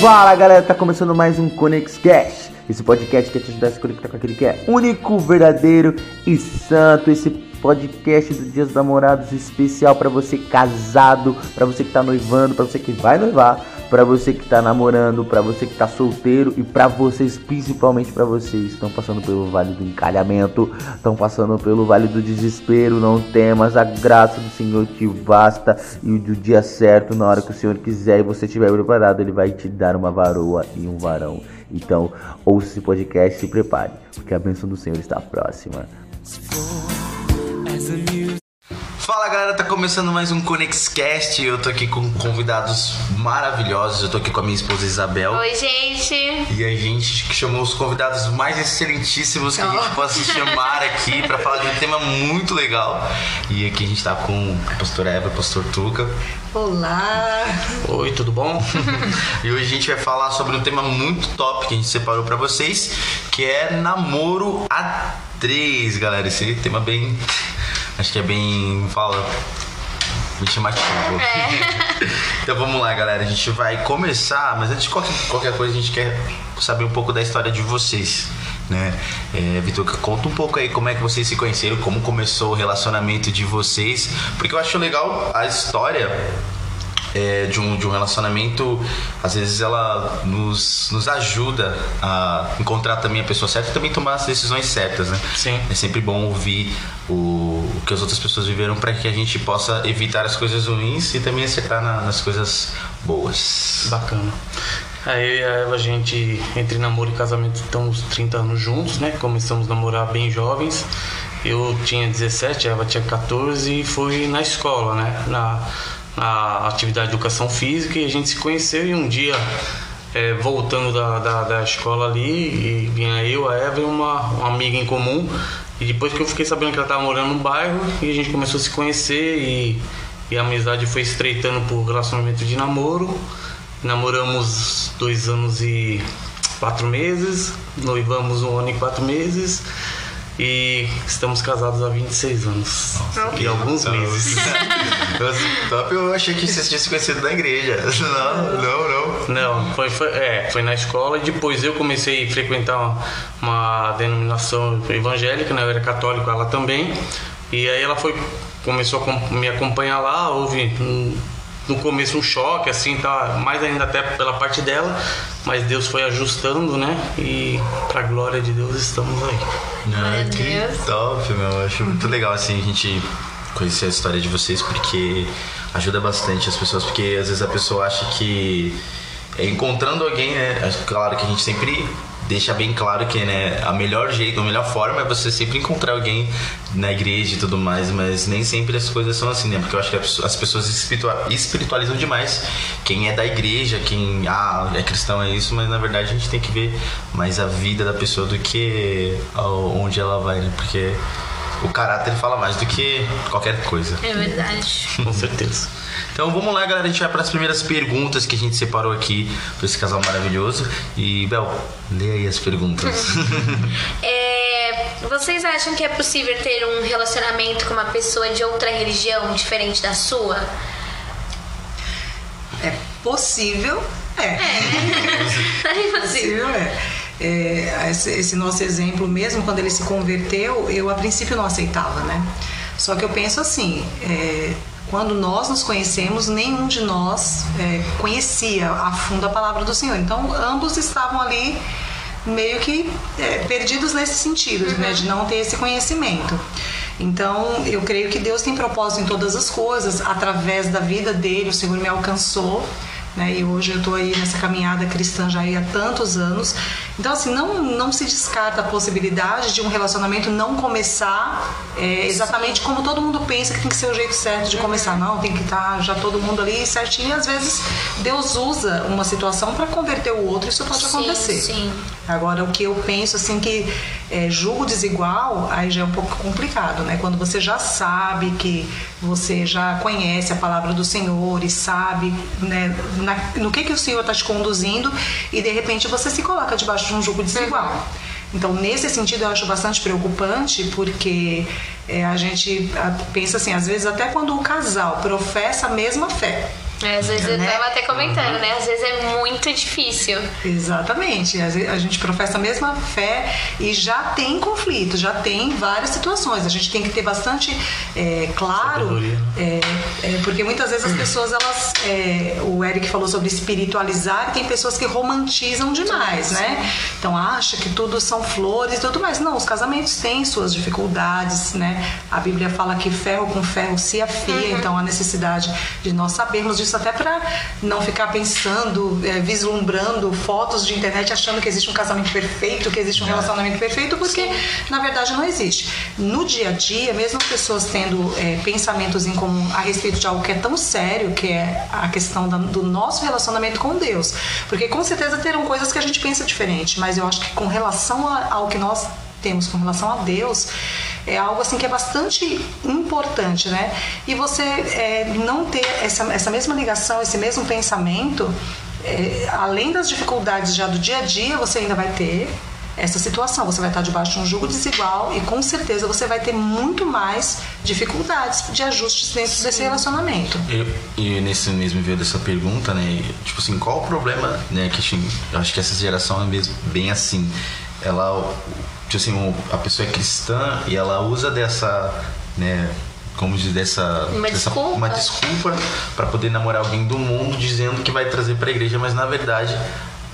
Fala galera, tá começando mais um Conex Cash. Esse podcast que te ajudar a se conectar com aquele que é único, verdadeiro e santo. Esse podcast do Dia dos Namorados especial para você casado, para você que tá noivando, para você que vai noivar, para você que tá namorando, para você que tá solteiro e para vocês, principalmente para vocês que estão passando pelo vale do encalhamento, estão passando pelo vale do desespero, não temas, a graça do Senhor te basta e do dia certo, na hora que o Senhor quiser e você estiver preparado, ele vai te dar uma varoa e um varão. Então, ouça esse podcast e se prepare, porque a bênção do Senhor está próxima. Fala galera, tá começando mais um ConexCast. Eu tô aqui com convidados maravilhosos. Eu tô aqui com a minha esposa Isabel. Oi, gente. E a gente que chamou os convidados mais excelentíssimos que a gente possa chamar aqui pra falar de um tema muito legal. E aqui a gente tá com a pastora Eva pastor Tuca. Olá! Oi, tudo bom? e hoje a gente vai falar sobre um tema muito top que a gente separou pra vocês, que é namoro a três, galera. Esse tema bem. Acho que é bem. Fala. Bem chamativo. então vamos lá, galera. A gente vai começar, mas antes de qualquer, qualquer coisa, a gente quer saber um pouco da história de vocês. Né? É, Vitor, conta um pouco aí como é que vocês se conheceram, como começou o relacionamento de vocês, porque eu acho legal a história é, de, um, de um relacionamento, às vezes ela nos, nos ajuda a encontrar também a pessoa certa e também tomar as decisões certas, né? Sim. É sempre bom ouvir o, o que as outras pessoas viveram para que a gente possa evitar as coisas ruins e também acertar na- nas coisas boas. Bacana. Aí a gente, entre namoro e casamento, estamos 30 anos juntos, né? Começamos a namorar bem jovens. Eu tinha 17, a Eva tinha 14 e foi na escola, né? Na, na atividade de educação física e a gente se conheceu e um dia, é, voltando da, da, da escola ali, e vinha eu, a Eva e uma, uma amiga em comum. E depois que eu fiquei sabendo que ela estava morando no bairro, e a gente começou a se conhecer e, e a amizade foi estreitando por relacionamento de namoro. Namoramos dois anos e quatro meses, noivamos um ano e quatro meses e estamos casados há 26 anos e alguns Então, meses. Nossa, top, eu achei que vocês tinham se conhecido na igreja. Não, não, não. Não, foi, foi, é, foi na escola e depois eu comecei a frequentar uma, uma denominação evangélica, né? eu era católico, ela também. E aí ela foi, começou a me acompanhar lá, houve um- no começo um choque, assim, tá, mais ainda até pela parte dela, mas Deus foi ajustando, né? E pra glória de Deus estamos aí. Ah, que Deus. top, meu. Eu acho muito legal assim a gente conhecer a história de vocês porque ajuda bastante as pessoas, porque às vezes a pessoa acha que é encontrando alguém, né? acho- Claro que a gente sempre deixa bem claro que né, a melhor jeito, a melhor forma é você sempre encontrar alguém na igreja e tudo mais, mas nem sempre as coisas são assim, né? Porque eu acho que as pessoas- as pessoas espiritua- espiritualizam demais quem é da igreja, quem ah, é cristão é isso, mas na verdade a gente tem que ver mais a vida da pessoa do que onde ela vai, né? Porque o caráter fala mais do que qualquer coisa. É verdade. Com certeza. Então vamos lá, galera. A gente vai para as primeiras perguntas que a gente separou aqui para esse casal maravilhoso. E, Bel, lê aí as perguntas. É, vocês acham que é possível ter um relacionamento com uma pessoa de outra religião diferente da sua? É possível, é. É impossível. possível, é. É, esse, esse nosso exemplo mesmo, quando ele se converteu, eu a princípio não aceitava, né? Só que eu penso assim, é, quando nós nos conhecemos, nenhum de nós é, conhecia a fundo a palavra do Senhor. Então, ambos estavam ali meio que é, perdidos nesse sentido, né, de não ter esse conhecimento. Então, eu creio que Deus tem propósito em todas as coisas, através da vida dele, o Senhor me alcançou. Né, e hoje eu estou aí nessa caminhada cristã já aí há tantos anos. Então, assim, não, não se descarta a possibilidade de um relacionamento não começar é, exatamente como todo mundo pensa que tem que ser o jeito certo de começar. Não, tem que estar já todo mundo ali certinho. E às vezes Deus usa uma situação para converter o outro, isso pode Sim, acontecer. sim. Agora, o que eu penso, assim, que é, julgo desigual, aí já é um pouco complicado, né? Quando você já sabe que você já conhece a palavra do Senhor e sabe né, na- no que, que o Senhor está te conduzindo e, de repente, você se coloca debaixo de um jugo desigual. Então, nesse sentido, eu acho bastante preocupante, porque é, a gente pensa assim, às vezes até quando o casal professa a mesma fé, É, às vezes eu Né? tava até comentando, né? Às vezes é muito difícil. Exatamente. A gente professa a mesma fé e já tem conflito, já tem várias situações. A gente tem que ter bastante é, claro, Sabedoria, é, é, porque muitas vezes as pessoas, elas, é, o Eric falou sobre espiritualizar, e tem pessoas que romantizam demais, né? Então acha que tudo são flores e tudo mais. Não, os casamentos têm suas dificuldades, né? A Bíblia fala que ferro com ferro se afia, então a necessidade de nós sabermos disso até para não ficar pensando, é, vislumbrando fotos de internet achando que existe um casamento perfeito, que existe um relacionamento perfeito, porque na verdade não existe. No dia a dia, mesmo as pessoas tendo é, pensamentos em comum a respeito de algo que é tão sério, que é a questão da- do nosso relacionamento com Deus, porque com certeza terão coisas que a gente pensa diferente, mas eu acho que com relação a- ao que nós temos com relação a Deus é algo assim que é bastante importante, né? E você é, não ter essa, essa mesma ligação, esse mesmo pensamento, é, além das dificuldades já do dia a dia, você ainda vai ter essa situação. Você vai estar debaixo de um jugo desigual e com certeza você vai ter muito mais dificuldades de ajustes dentro desse relacionamento. E, e nesse mesmo envio dessa pergunta, né? Tipo assim, qual o problema, né? Que acho que essa geração é mesmo bem assim. Ela, tipo assim, a pessoa é cristã e ela usa dessa, né? Como diz, dessa, Uma dessa desculpa. uma desculpa para poder namorar alguém do mundo dizendo que vai trazer para a igreja, mas na verdade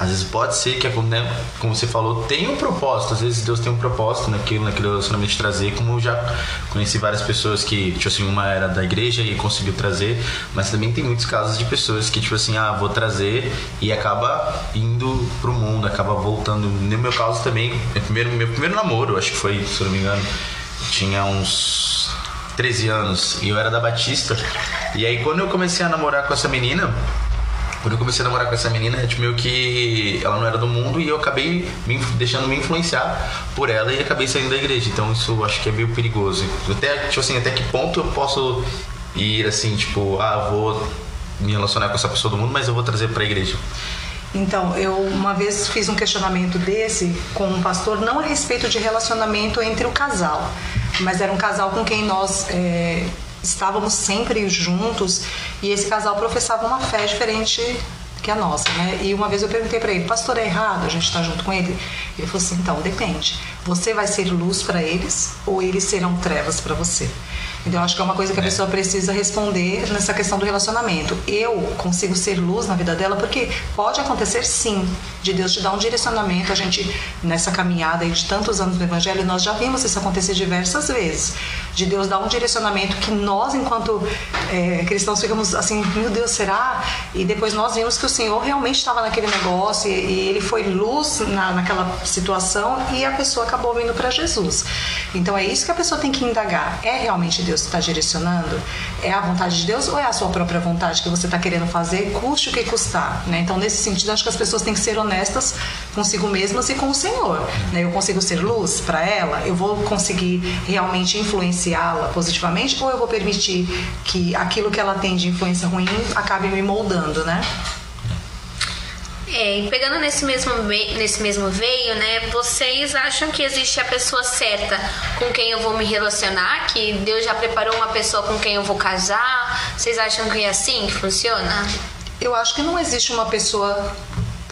às vezes pode ser que, né, como você falou, tem um propósito. Às vezes Deus tem um propósito naquilo, naquele relacionamento de trazer. Como eu já conheci várias pessoas que, tipo assim, uma era da igreja e conseguiu trazer, mas também tem muitos casos de pessoas que, tipo assim, ah, vou trazer e acaba indo pro mundo, acaba voltando. No meu caso também, meu primeiro, meu primeiro namoro, acho que foi, se eu não me engano, tinha uns 13 anos e eu era da Batista. E aí quando eu comecei a namorar com essa menina, quando eu comecei a namorar com essa menina, é, meio que ela não era do mundo e eu acabei me deixando me influenciar por ela e acabei saindo da igreja. Então isso acho que é meio perigoso. Até, tipo assim, até que ponto eu posso ir assim, tipo, ah, vou me relacionar com essa pessoa do mundo, mas eu vou trazer pra igreja. Então, eu uma vez fiz um questionamento desse com um pastor, não a respeito de relacionamento entre o casal, mas era um casal com quem nós é, estávamos sempre juntos e esse casal professava uma fé diferente que a nossa, né? E uma vez eu perguntei para ele, pastor, é errado a gente estar junto com ele? Ele falou assim, então, depende. Você vai ser luz para eles ou eles serão trevas para você? Então, eu acho que é uma coisa que a pessoa precisa responder nessa questão do relacionamento. Eu consigo ser luz na vida dela porque pode acontecer sim, de Deus te dar um direcionamento. A gente, nessa caminhada de tantos anos no Evangelho, nós já vimos isso acontecer diversas vezes. De Deus dar um direcionamento que nós, enquanto é, cristãos, ficamos assim, meu Deus, será? E depois nós vimos que o Senhor realmente estava naquele negócio e, e ele foi luz na, naquela situação e a pessoa acabou vindo para Jesus. Então é isso que a pessoa tem que indagar. É realmente Deus que está direcionando? É a vontade de Deus ou é a sua própria vontade que você está querendo fazer, custe o que custar? Né? Então, nesse sentido, acho que as pessoas têm que ser honestas consigo mesmas e com o Senhor. Né? Eu consigo ser luz para ela? Eu vou conseguir realmente influenciá-la positivamente ou eu vou permitir que aquilo que ela tem de influência ruim acabe me moldando, né? É, e pegando nesse mesmo, nesse mesmo veio, né? Vocês acham que existe a pessoa certa com quem eu vou me relacionar? Que Deus já preparou uma pessoa com quem eu vou casar? Vocês acham que é assim que funciona? Eu acho que não existe uma pessoa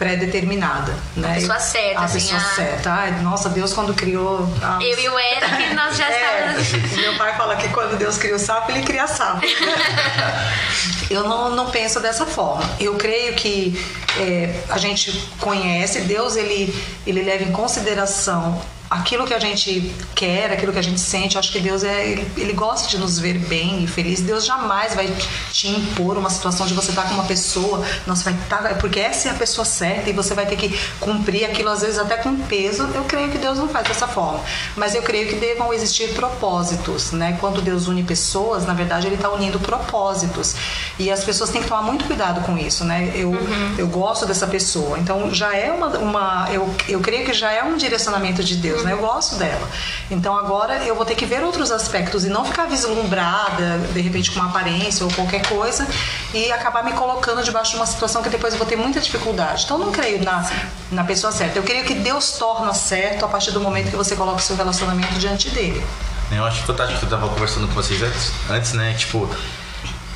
pré-determinada, né? A pessoa certa, a assim, pessoa a- certa. Ai, nossa, Deus quando criou... as- Eu e o Eric, nós já É, estávamos. meu pai fala que quando Deus cria o sapo, ele cria sapo. Eu não, não penso dessa forma. Eu creio que é, a gente conhece, Deus ele, ele leva em consideração aquilo que a gente quer, aquilo que a gente sente. Eu acho que Deus é, ele, ele gosta de nos ver bem e felizes. Deus jamais vai te impor uma situação de você estar com uma pessoa, nossa, vai estar, porque essa é a pessoa certa e você vai ter que cumprir aquilo às vezes até com peso. Eu creio que Deus não faz dessa forma, mas eu creio que devam existir propósitos, né? Quando Deus une pessoas, na verdade ele está unindo propósitos e as pessoas têm que tomar muito cuidado com isso, né? Eu, eu gosto dessa pessoa, então já é uma, uma eu, eu creio que já é um direcionamento de Deus, né? Eu gosto dela. Então agora eu vou ter que ver outros aspectos e não ficar vislumbrada, de repente com uma aparência ou qualquer coisa e acabar me colocando debaixo de uma situação que depois eu vou ter muita dificuldade. Então não creio na, na pessoa certa. Eu creio que Deus torna certo a partir do momento que você coloca o seu relacionamento diante dele. Eu acho fantástico que eu tava conversando com vocês antes, antes né? Tipo,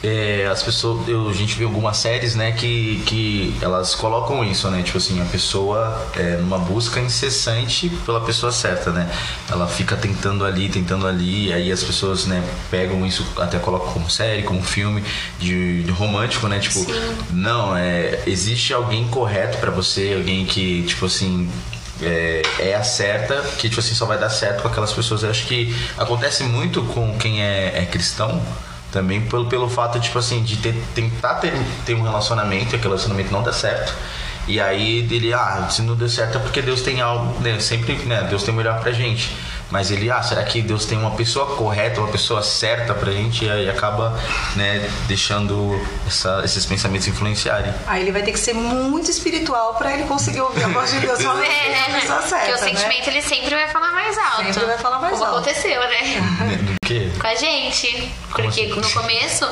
é, as pessoas. Eu, a gente vê algumas séries, né, que, que elas colocam isso, né? Tipo assim, a pessoa é, numa busca incessante pela pessoa certa, né? Ela fica tentando ali, tentando ali, e aí as pessoas, né, pegam isso, até colocam como série, como filme de, de romântico, né? Tipo, Sim. não, é, existe alguém correto pra você, alguém que, tipo assim, é, é a certa, que tipo assim, só vai dar certo com aquelas pessoas. Eu acho que acontece muito com quem é, é cristão. Também pelo, pelo fato, tipo assim, de ter, tentar ter, ter um relacionamento e aquele relacionamento não dá certo. E aí dele, ah, se não deu certo é porque Deus tem algo, né? Sempre, né? Deus tem o melhor pra gente. Mas ele, ah, será que Deus tem uma pessoa correta, uma pessoa certa pra gente? E aí acaba, né, deixando essa- esses pensamentos influenciarem. Aí ele vai ter que ser muito espiritual pra ele conseguir ouvir a voz de Deus falando é a pessoa certa, Porque o né? sentimento ele sempre vai falar mais alto. Sempre vai falar mais Como alto. aconteceu, né? Quê? Com a gente. Porque assim? no começo,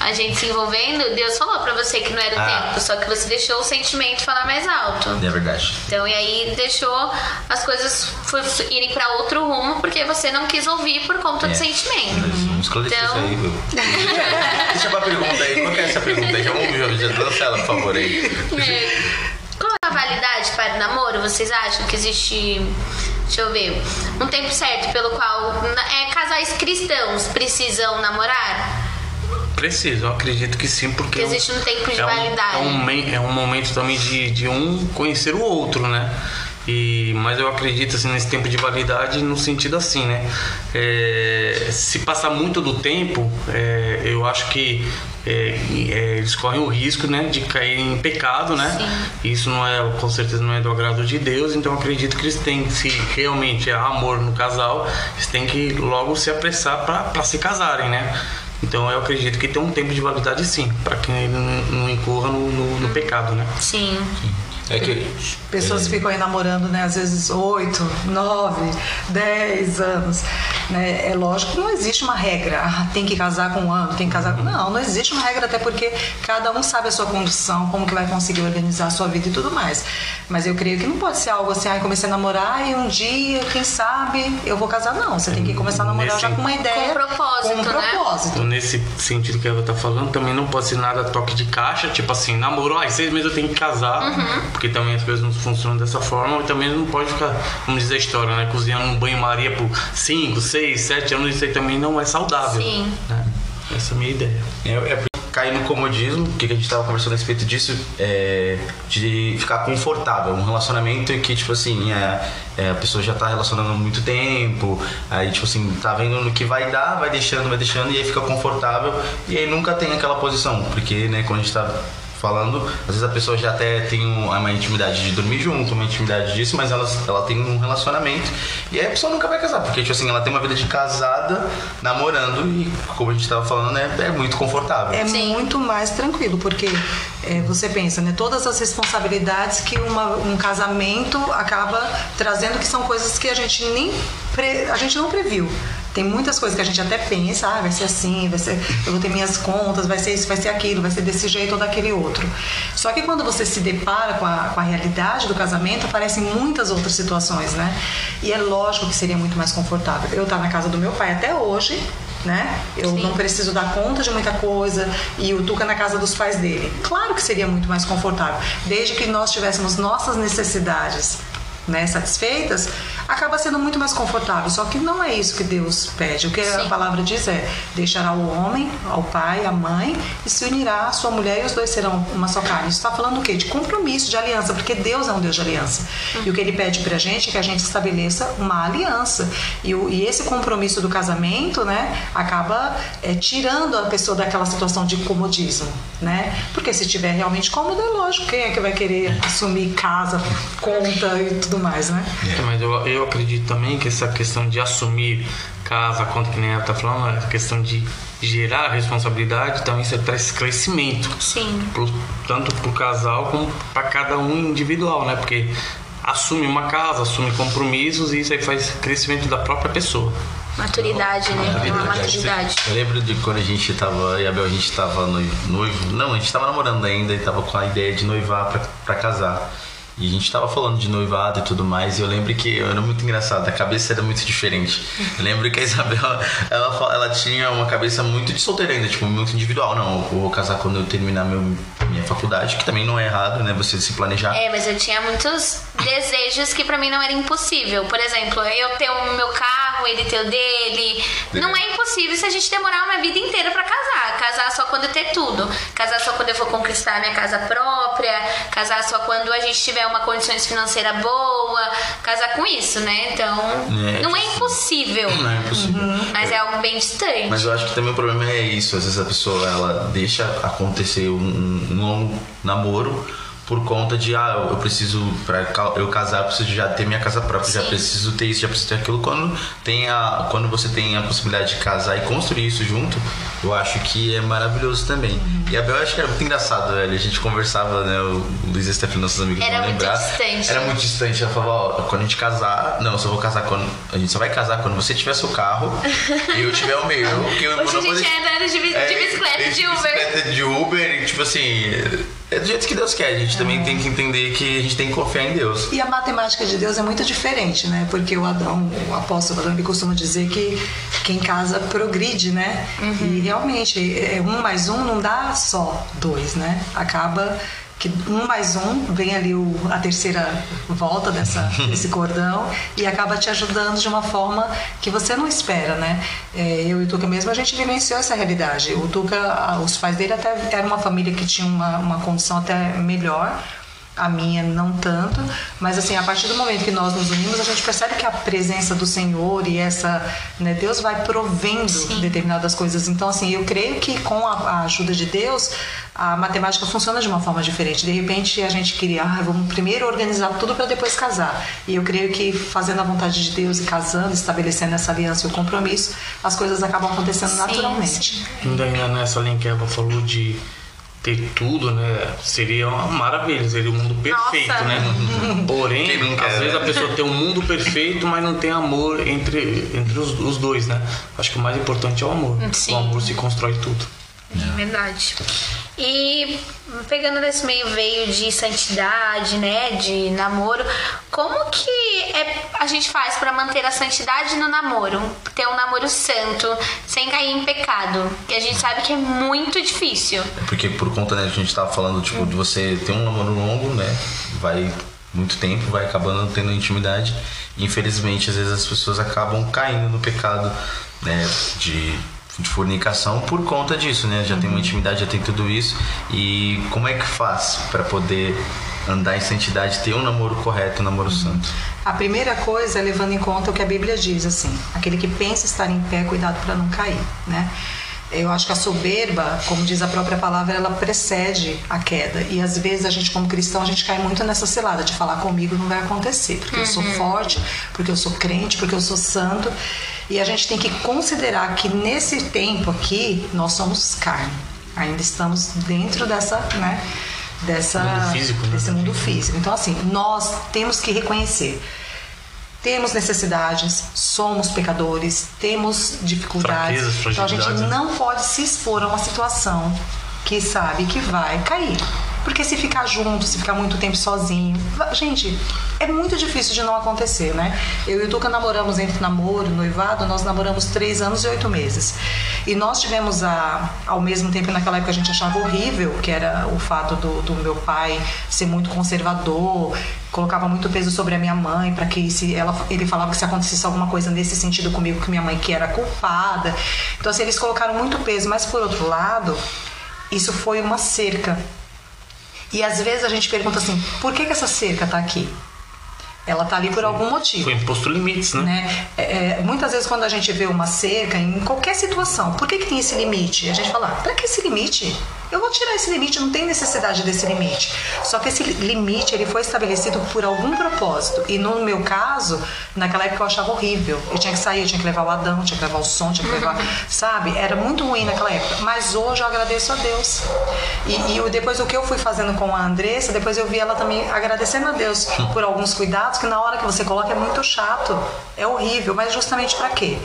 a gente se envolvendo, Deus falou pra você que não era o Ah. tempo, só que você deixou o sentimento falar mais alto. É verdade. Então, e aí deixou as coisas irem pra outro rumo porque você não quis ouvir por conta do É. sentimento. Vamos esclarecer Então- isso aí, viu? Deixa pra pergunta aí. Qual que é essa pergunta aí? Já vamos já lança ela, por favor, aí. É. Qual é a validade para o namoro? Vocês acham que existe, deixa eu ver, um tempo certo pelo qual é, casais cristãos precisam namorar? Preciso, eu acredito que sim, porque Que existe um tempo de é um, validade. É um, é um momento também de, de um conhecer o outro, né? E, mas eu acredito assim, nesse tempo de validade no sentido assim, né? É, se passar muito do tempo, é, eu acho que é, é, eles correm o risco né, de cair em pecado, né? Isso não é, com certeza não é do agrado de Deus, então eu acredito que eles têm, se realmente há amor no casal, eles têm que logo se apressar para se casarem, né? Então eu acredito que tem um tempo de validade sim, para que ele não, não incorra no, no- no pecado, né? Sim. É que. Pessoas ficam aí namorando, né? Às vezes 8, 9, 10 anos. Né? É lógico que não existe uma regra. Ah, tem que casar com um ano, tem que casar com. Não, não existe uma regra, até porque cada um sabe a sua condição, como que vai conseguir organizar a sua vida e tudo mais. Mas eu creio que não pode ser algo assim, ah, comecei a namorar e um dia, quem sabe, eu vou casar. Não, você tem que começar a namorar Nesse- já com uma ideia. Com um propósito, Com um né? propósito. Então, nesse sentido que ela tá falando, também não pode ser nada toque de caixa, tipo assim, namorou, ai, seis meses eu tenho que casar, porque também as coisas não funcionam dessa forma, e também não pode ficar, como diz a história, né, cozinhando um banho-maria por cinco, seis, sete anos, isso aí também não é saudável. Sim. né? Essa é a minha ideia. É, é porque cair no comodismo, o que a gente tava conversando a respeito disso, é de ficar confortável. Um relacionamento que, tipo assim, é, é, a pessoa já tá relacionando há muito tempo, aí, tipo assim, tá vendo no que vai dar, vai deixando, vai deixando, e aí fica confortável, e aí nunca tem aquela posição, porque, né, quando a gente tá falando, às vezes a pessoa já até tem um- uma intimidade de dormir junto, uma intimidade disso, mas ela, ela tem um relacionamento e aí a pessoa nunca vai casar, porque tipo assim, ela tem uma vida de casada, namorando e como a gente tava falando, né, é muito confortável. É Sim. muito mais tranquilo, porque é, você pensa, né? Todas as responsabilidades que uma- um casamento acaba trazendo, que são coisas que a gente nem pre- a gente não previu. Tem muitas coisas que a gente até pensa, ah, vai ser assim, vai ser, eu vou ter minhas contas, vai ser isso, vai ser aquilo, vai ser desse jeito ou daquele outro. Só que quando você se depara com a, com a realidade do casamento, aparecem muitas outras situações, né? E é lógico que seria muito mais confortável. Eu estar na casa do meu pai até hoje, né? Eu Sim. não preciso dar conta de muita coisa e o Tuca na casa dos pais dele. Claro que seria muito mais confortável, desde que nós tivéssemos nossas necessidades né, satisfeitas, acaba sendo muito mais confortável. Só que não é isso que Deus pede. O que a Sim. palavra diz é: deixará o homem ao pai, à mãe e se unirá à sua mulher e os dois serão uma só carne. Isso está falando o quê? De compromisso, de aliança, porque Deus é um Deus de aliança. E o que ele pede pra gente é que a gente estabeleça uma aliança. E, o- e esse compromisso do casamento, né, acaba é, tirando a pessoa daquela situação de comodismo, né? Porque se tiver realmente cômodo, é lógico, quem é que vai querer assumir casa, conta e tudo mais, né? É, mas eu, eu acredito também que essa questão de assumir casa, conta que nem ela tá falando, a questão de gerar responsabilidade, então isso traz crescimento. Sim. pro- tanto para o casal como para cada um individual, né? Porque assume uma casa, assume compromissos e isso aí faz crescimento da própria pessoa. Maturidade, né? É uma maturidade. Eu lembro de quando a gente tava, eu e a Bel, a gente tava noivo, noivo, não, a gente tava namorando ainda e tava com a ideia de noivar pra, pra casar. E a gente tava falando de noivado e tudo mais, e eu lembro que era muito engraçado, a cabeça era muito diferente. Eu lembro que a Isabel, ela, ela tinha uma cabeça muito de solteira ainda, tipo, muito individual. Não, eu vou casar quando eu terminar meu, minha faculdade, que também não é errado, né? Você se planejar. É, mas eu tinha muitos desejos que pra mim não era impossível. Por exemplo, eu ter o meu carro, ele ter o dele. Não é impossível se a gente demorar uma vida inteira pra casar. Casar só quando eu ter tudo. Casar só quando eu for conquistar minha casa própria. Casar só quando a gente tiver uma condições financeiras boa. Casar com isso, né? Então, É, não é impossível. Não é impossível. Mas é algo bem distante. Mas eu acho que também o problema é isso. Às vezes a pessoa ela deixa acontecer um, um longo namoro por conta de ah, eu preciso para eu casar, eu preciso já ter minha casa própria, já Sim. preciso ter isso, já preciso ter aquilo. Quando tem a quando você tem a possibilidade de casar e construir isso junto, eu acho que é maravilhoso também. E a Bel acho que era muito engraçado, velho. A gente conversava, né? O Luiz e a Stephanie, nossos amigos Era muito lembrar. distante. Era muito distante. Ela falava, ó, quando a gente casar, não, eu só vou casar quando. A gente só vai casar quando você tiver seu carro e eu tiver o meu. Que eu Hoje a gente deixar- anda de, é, de bicicleta de Uber. bicicleta de Uber, e, tipo assim, é do jeito que Deus quer. A gente também tem que entender que a gente tem que confiar em Deus. E a matemática de Deus é muito diferente, né? Porque o Adão, o apóstolo Adão, ele costuma dizer que quem casa progride, né? E realmente, é, um mais um não dá só dois, né? Acaba que um mais um vem ali o, a terceira volta dessa, desse cordão e acaba te ajudando de uma forma que você não espera, né? É, eu e o Tuca mesmo, a gente vivenciou essa realidade. O Tuca, os pais dele até eram uma família que tinha uma, uma condição até melhor, a minha não tanto, mas assim, a partir do momento que nós nos unimos, a gente percebe que a presença do Senhor e essa, né, Deus vai provendo determinadas coisas. Então, assim, eu creio que com a, a ajuda de Deus, a matemática funciona de uma forma diferente. De repente, a gente queria, ah, vamos primeiro organizar tudo para depois casar. E eu creio que fazendo a vontade de Deus e casando, estabelecendo essa aliança e o compromisso, as coisas acabam acontecendo naturalmente. Ainda, ainda nessa linha que a Eva falou de ter tudo, né? Seria uma maravilha, seria o mundo perfeito, Nossa. né? Porém, quer, às vezes né? a pessoa tem um mundo perfeito, mas não tem amor entre, entre os, os dois, né? Acho que o mais importante é o amor. Sim. O amor se constrói tudo. Verdade. E pegando nesse meio veio de santidade, né, de namoro, como que é, a gente faz pra manter a santidade no namoro? Ter um namoro santo, sem cair em pecado, que a gente sabe que é muito difícil. É Porque por conta, né, a gente tava falando, tipo, de você ter um namoro longo, né? Vai muito tempo, vai acabando tendo intimidade. Infelizmente, às vezes as pessoas acabam caindo no pecado, né? De, de fornicação por conta disso, né? Já tem uma intimidade, já tem tudo isso. E como é que faz para poder andar em santidade, ter um namoro correto, um namoro santo? A primeira coisa é levando em conta o que a Bíblia diz, assim, aquele que pensa estar em pé, cuidado para não cair, né? Eu acho que a soberba, como diz a própria palavra, ela precede a queda. E às vezes a gente, como cristão, a gente cai muito nessa cilada de falar comigo não vai acontecer, porque eu sou forte, porque eu sou crente, porque eu sou santo. E a gente tem que considerar que nesse tempo aqui nós somos carne. Ainda estamos dentro dessa, né? Dessa, Mundo físico, né? desse mundo físico. Então, assim, nós temos que reconhecer. Temos necessidades, somos pecadores, temos dificuldades. Fraquezas, então a gente né? não pode se expor a uma situação que sabe que vai cair. Porque se ficar junto, se ficar muito tempo sozinho, gente, é muito difícil de não acontecer, né? Eu e o Tuca namoramos entre namoro noivado, nós namoramos três anos e oito meses. E nós tivemos a, ao mesmo tempo, naquela época a gente achava horrível, que era o fato do, do meu pai ser muito conservador, colocava muito peso sobre a minha mãe para que se ela ele falava que se acontecesse alguma coisa nesse sentido comigo que minha mãe que era culpada então assim eles colocaram muito peso mas por outro lado isso foi uma cerca e às vezes a gente pergunta assim por que, que essa cerca tá aqui ela tá ali por algum motivo Foi imposto limites, né? né? É, é, muitas vezes quando a gente vê uma cerca em qualquer situação, por que, que tem esse limite? A gente fala, pra que esse limite? Eu vou tirar esse limite, não tem necessidade desse limite. Só que esse limite ele foi estabelecido por algum propósito. E no meu caso, naquela época eu achava horrível. Eu tinha que sair, eu tinha que levar o Adão, tinha que levar o som, tinha que levar. Sabe? Era muito ruim naquela época. Mas hoje eu agradeço a Deus. E, e depois o que eu fui fazendo com a Andressa, depois eu vi ela também agradecendo a Deus por alguns cuidados que na hora que você coloca é muito chato. É horrível. Mas justamente pra quê?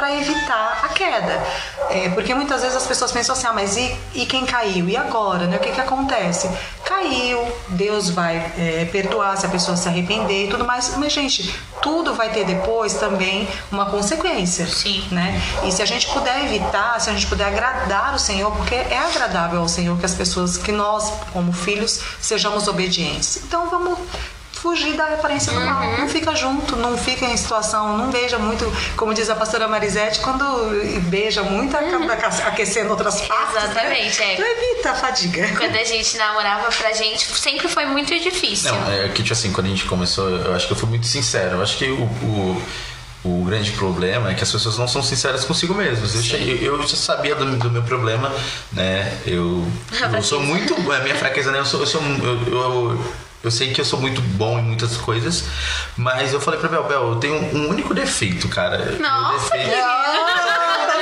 Para evitar a queda. É, porque muitas vezes as pessoas pensam assim, ah, mas e, e quem caiu? E agora? Né? O que, que acontece? Caiu, Deus vai é, perdoar se a pessoa se arrepender e tudo mais. Mas, gente, tudo vai ter depois também uma consequência. Sim. Né? E se a gente puder evitar, se a gente puder agradar o Senhor, porque é agradável ao Senhor que as pessoas, que nós, como filhos, sejamos obedientes. Então vamos fugir da aparência do mal. Não fica junto, não fica em situação, não beija muito, como diz a pastora Marisete, quando beija muito, acaba aquecendo outras partes. né? Exatamente, é. Então evita a fadiga. Quando a gente namorava, pra gente sempre foi muito difícil. Não, é que, tipo assim, quando a gente começou, eu acho que eu fui muito sincero. Eu acho que o, o, o grande problema é que as pessoas não são sinceras consigo mesmas. Eu, eu já sabia do, do meu problema, né? Eu, eu sou muito. A minha fraqueza, né? Eu sou. Eu, sou, eu, eu, sei que eu sou muito bom em muitas coisas, mas eu falei pra Bel, Bel, eu tenho um único defeito, cara. Meu Nossa, defeito, querida.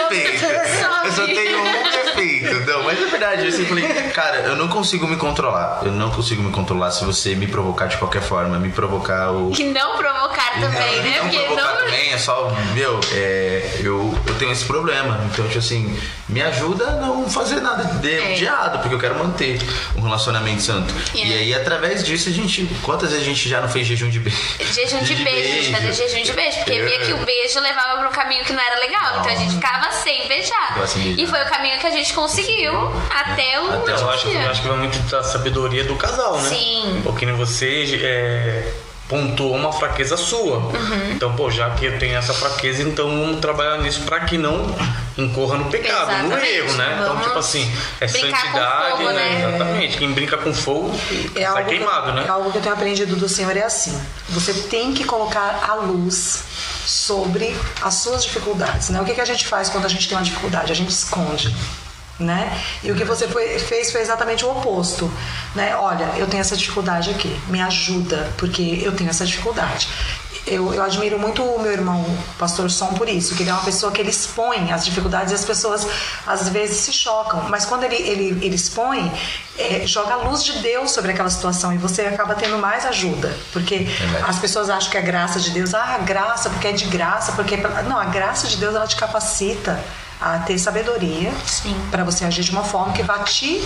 Defeito. Eu só tenho um defeito. Não, mas é verdade. Eu sempre falei, cara, eu não consigo me controlar. Eu não consigo me controlar se você me provocar de qualquer forma, me provocar o. E não provocar também, Não, né? não Porque provocar não. também, é só, meu, é, eu, eu tenho esse problema. Então, tipo assim, me ajuda a não fazer nada de, É. de errado, porque eu quero manter um relacionamento santo. É. E aí, através disso, a gente. Quantas vezes a gente já não fez jejum de beijo? Jejum de beijo, a gente fazia jejum de beijo, porque via que o beijo levava pra um caminho que não era legal. Então a gente ficava sem beijar. Ficava sem beijar. E foi o caminho que a gente conseguiu até o Até o Eu último acho, que- eu dia. acho que vai muito da sabedoria do casal, né? Sim. Porque nem você é, pontuou uma fraqueza sua. Uhum. Então, pô, já que eu tenho essa fraqueza, então vamos trabalhar nisso pra que não incorra no pecado, no Exatamente. erro, né? Então, Vamos tipo assim, é santidade, fogo, né? Exatamente. Quem brinca com fogo É sai algo, queimado, que, né? é algo que eu tenho aprendido do Senhor é assim. Você tem que colocar a luz sobre as suas dificuldades. Né? O que, que a gente faz quando a gente tem uma dificuldade? A gente esconde. Né? E o que você foi- fez foi exatamente o oposto. Né? Olha, eu tenho essa dificuldade aqui, me ajuda, porque eu tenho essa dificuldade. Eu, eu admiro muito o meu irmão, o pastor Som, por isso, que ele é uma pessoa que ele expõe as dificuldades e as pessoas às vezes se chocam, mas quando ele, ele, ele expõe, é, joga a luz de Deus sobre aquela situação e você acaba tendo mais ajuda, porque Verdade. as pessoas acham que é graça de Deus, ah, graça, porque é de graça, porque. Não, a graça de Deus ela te capacita a ter sabedoria para você agir de uma forma que vai te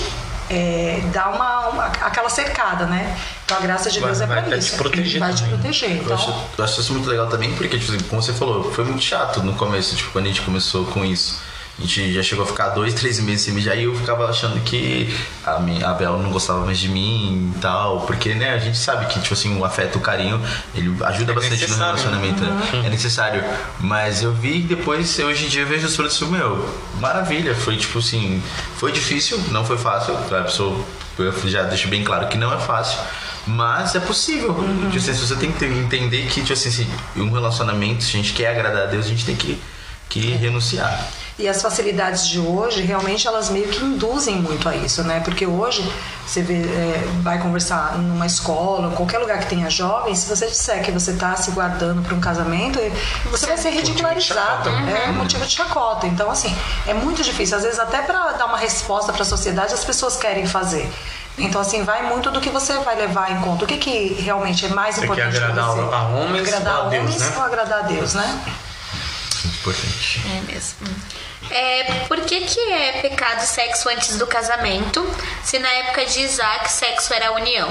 é, dar uma, uma- aquela cercada, né? Então a graça de Vai- Deus é vai para até isso. te proteger vai te também. proteger. Eu Então, acho, eu acho isso muito legal também, porque, tipo assim, como você falou, foi muito chato no começo, tipo, quando a gente começou com isso. A gente já chegou a ficar dois, três meses sem mijar e eu ficava achando que a, minha, a Bela não gostava mais de mim e tal. Porque, né, a gente sabe que, tipo assim, o afeto, o carinho, ele ajuda É bastante no necessário, relacionamento. né? É necessário. Mas eu vi que depois, hoje em dia, eu vejo os frutos, meu, maravilha. Foi, tipo assim, foi difícil, não foi fácil. Claro, sou, eu já deixo bem claro que não é fácil. Mas é possível. Tipo assim, você tem que entender que, tipo assim, um relacionamento, se a gente quer agradar a Deus, a gente tem que, que renunciar. E as facilidades de hoje, realmente, elas meio que induzem muito a isso, né? Porque hoje, você vê, é, vai conversar numa escola, qualquer lugar que tenha jovens, se você disser que você está se guardando para um casamento, você vai ser ridicularizado. É motivo de chacota. Então, assim, é muito difícil. Às vezes, até para dar uma resposta para a sociedade, as pessoas querem fazer. Então, assim, vai muito do que você vai levar em conta. O que, que realmente é mais Você quer importante para agradar você? a homens agradar ou a Deus, homens né? ou agradar a Deus, né? Muito importante. É mesmo. É, por que, que é pecado sexo antes do casamento, se na época de Isaac sexo era a união?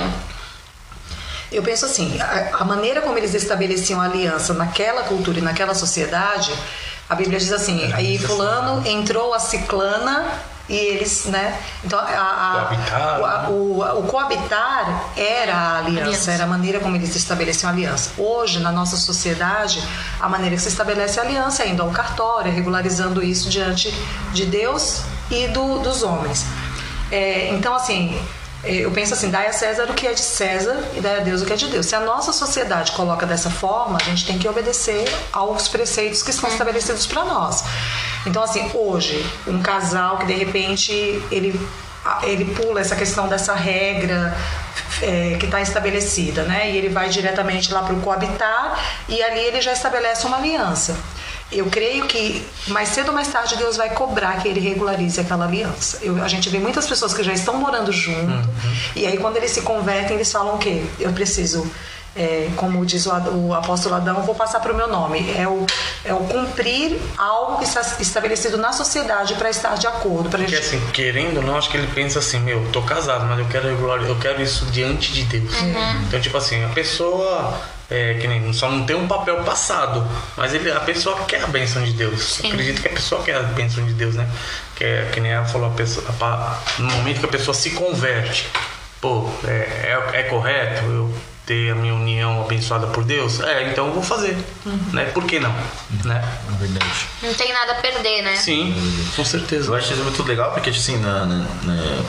Eu penso assim, a, a maneira como eles estabeleciam a aliança naquela cultura e naquela sociedade, a Bíblia diz assim, aí fulano entrou a ciclana e eles, né? Então a, a- o, a- né? o, o coabitar era a aliança, Aliança. era a maneira como eles estabeleciam a aliança. Hoje, na nossa sociedade, a maneira que se estabelece a aliança é indo ao cartório, regularizando isso diante de Deus e do- dos homens. É, então, assim, eu penso assim, dai a César o que é de César e dai a Deus o que é de Deus. Se a nossa sociedade coloca dessa forma, a gente tem que obedecer aos preceitos que estão estabelecidos para nós. Então, assim, hoje, um casal que de repente ele, ele pula essa questão dessa regra é, que está estabelecida, né? E ele vai diretamente lá para o coabitar e ali ele já estabelece uma aliança. Eu creio que mais cedo ou mais tarde Deus vai cobrar que ele regularize aquela aliança. Eu- a gente vê muitas pessoas que já estão morando junto e aí quando eles se convertem eles falam o quê? Eu preciso é, como diz o, o apóstolo Adão, eu vou passar para o meu nome. É o, é o cumprir algo que está estabelecido na sociedade para estar de acordo. Pra Porque gente... assim, querendo ou não, acho que ele pensa assim, meu, tô casado, mas eu quero regular, eu quero isso diante de Deus. Então, tipo assim, a pessoa é, que nem só não tem um papel passado, mas ele, a pessoa quer a bênção de Deus. Sim. Acredito que a pessoa quer a bênção de Deus, né? Que, é, que nem ela falou, a pessoa, a no momento que a pessoa se converte, pô, é, é, é correto eu ter a minha união abençoada por Deus? É, então eu vou fazer, né? Por que não? Né? É verdade. Não tem nada a perder, né? Sim, com certeza. Eu acho isso muito legal porque, assim, na, na- na-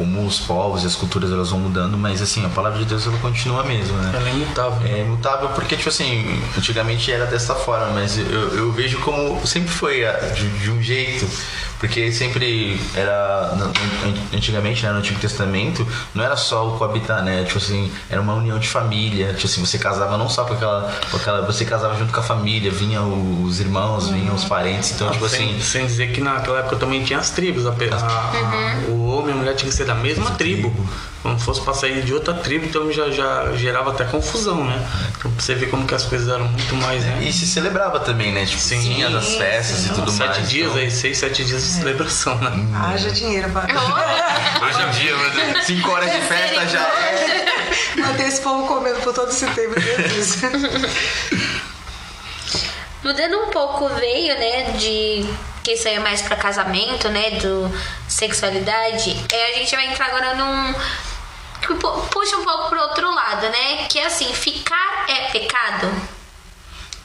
como os povos e as culturas elas vão mudando, mas assim, a palavra de Deus ela continua a mesma, né? Ela é imutável. É imutável porque, tipo assim, antigamente era dessa forma, mas eu, eu vejo como sempre foi de, de um jeito, porque sempre era, antigamente, né, no Antigo Testamento, não era só o coabitar, né? Tipo assim, era uma união de família, tipo assim, você casava não só com aquela, com aquela você casava junto com a família, vinha os irmãos, vinham os parentes, então, tipo sem, assim, sem dizer que naquela época também tinha as tribos. A, a- a- o homem e a mulher tinha que ser da mesma tribo. Quando fosse pra sair de outra tribo, então já, já gerava até confusão, né? Então pra você ver como que as coisas eram muito mais, né? E se celebrava também, né? Tipo, Sim. tinha as festas e tudo Sete mais. dias então- aí, seis, sete dias de celebração, né? Haja dinheiro para Hoje em dia, meu Deus, cinco horas de festa já é. manter esse povo comendo por todo esse tempo. Jesus. Mudando um pouco veio, né, de que isso aí é mais pra casamento, né, do sexualidade, é, a gente vai entrar agora num puxa um pouco pro outro lado, né, que é assim, ficar é pecado.